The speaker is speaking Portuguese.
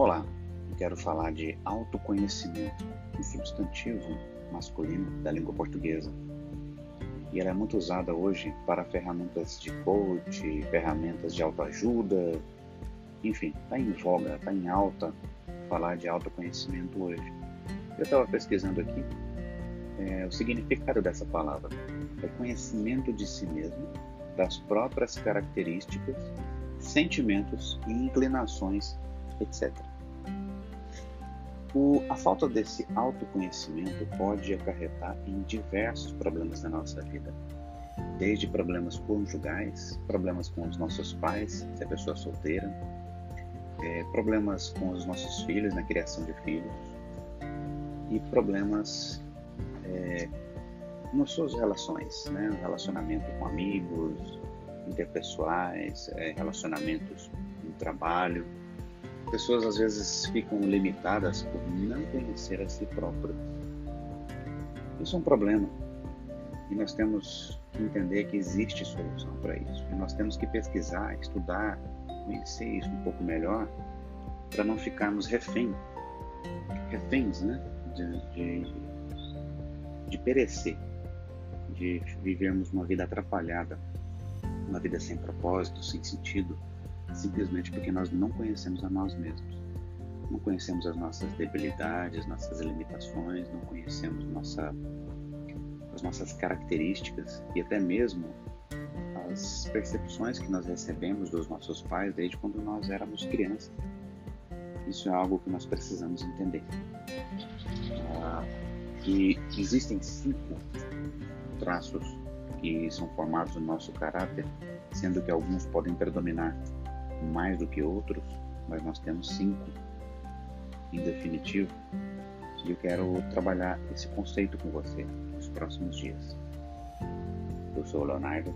Olá, eu quero falar de autoconhecimento, um substantivo masculino da língua portuguesa. E ela é muito usada hoje para ferramentas de coach, ferramentas de autoajuda, enfim, está em voga, está em alta falar de autoconhecimento hoje. Eu estava pesquisando aqui é, o significado dessa palavra. É conhecimento de si mesmo, das próprias características, sentimentos e inclinações, etc. O, a falta desse autoconhecimento pode acarretar em diversos problemas da nossa vida, desde problemas conjugais, problemas com os nossos pais, se a pessoa é solteira, é, problemas com os nossos filhos, na criação de filhos, e problemas é, nas suas relações, né? relacionamento com amigos, interpessoais, é, relacionamentos no trabalho, pessoas às vezes ficam limitadas por não conhecer a si próprias. Isso é um problema. E nós temos que entender que existe solução para isso. E nós temos que pesquisar, estudar, conhecer isso um pouco melhor, para não ficarmos refém, reféns né? de, de, de perecer, de vivermos uma vida atrapalhada, uma vida sem propósito, sem sentido simplesmente porque nós não conhecemos a nós mesmos. Não conhecemos as nossas debilidades, nossas limitações, não conhecemos nossa, as nossas características e até mesmo as percepções que nós recebemos dos nossos pais desde quando nós éramos crianças. Isso é algo que nós precisamos entender. Ah, que existem cinco traços que são formados no nosso caráter, sendo que alguns podem predominar mais do que outros, mas nós temos cinco em definitivo. E eu quero trabalhar esse conceito com você nos próximos dias. Eu sou o Leonardo